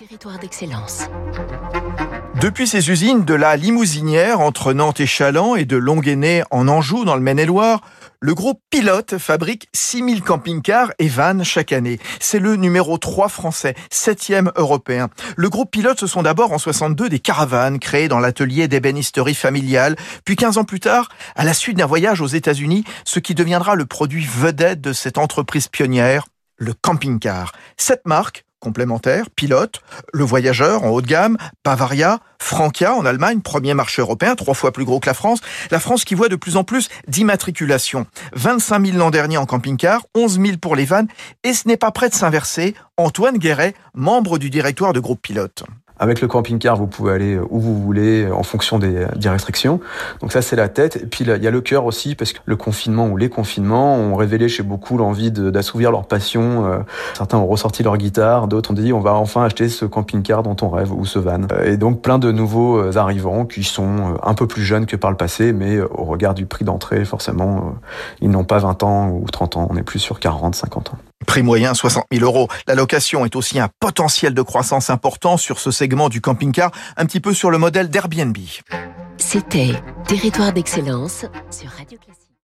Territoire d'excellence. Depuis ses usines de la Limousinière entre Nantes et Chaland et de Longuenay en Anjou dans le Maine-et-Loire, le groupe Pilote fabrique 6000 camping-cars et vannes chaque année. C'est le numéro 3 français, 7e européen. Le groupe Pilote, ce sont d'abord en 62 des caravanes créées dans l'atelier d'ébénisterie familiale, puis 15 ans plus tard, à la suite d'un voyage aux États-Unis, ce qui deviendra le produit vedette de cette entreprise pionnière, le camping-car. Cette marque, complémentaires, Pilote, Le Voyageur en haut de gamme, Bavaria, Frankia en Allemagne, premier marché européen, trois fois plus gros que la France. La France qui voit de plus en plus d'immatriculations. 25 000 l'an dernier en camping-car, 11 000 pour les vannes, et ce n'est pas prêt de s'inverser. Antoine Guéret, membre du directoire de groupe Pilote. Avec le camping-car, vous pouvez aller où vous voulez en fonction des, des restrictions. Donc ça, c'est la tête. Et puis il y a le cœur aussi, parce que le confinement ou les confinements ont révélé chez beaucoup l'envie d'assouvir leur passion. Euh, certains ont ressorti leur guitare, d'autres ont dit on va enfin acheter ce camping-car dont on rêve ou ce van. Et donc plein de nouveaux euh, arrivants qui sont euh, un peu plus jeunes que par le passé, mais au regard du prix d'entrée, forcément, ils n'ont pas 20 ans ou 30 ans. On est plus sur 40, 50 ans. Prix moyen 60 000 euros. La location est aussi un potentiel de croissance important sur ce segment du camping-car, un petit peu sur le modèle d'Airbnb. C'était Territoire d'excellence sur Radio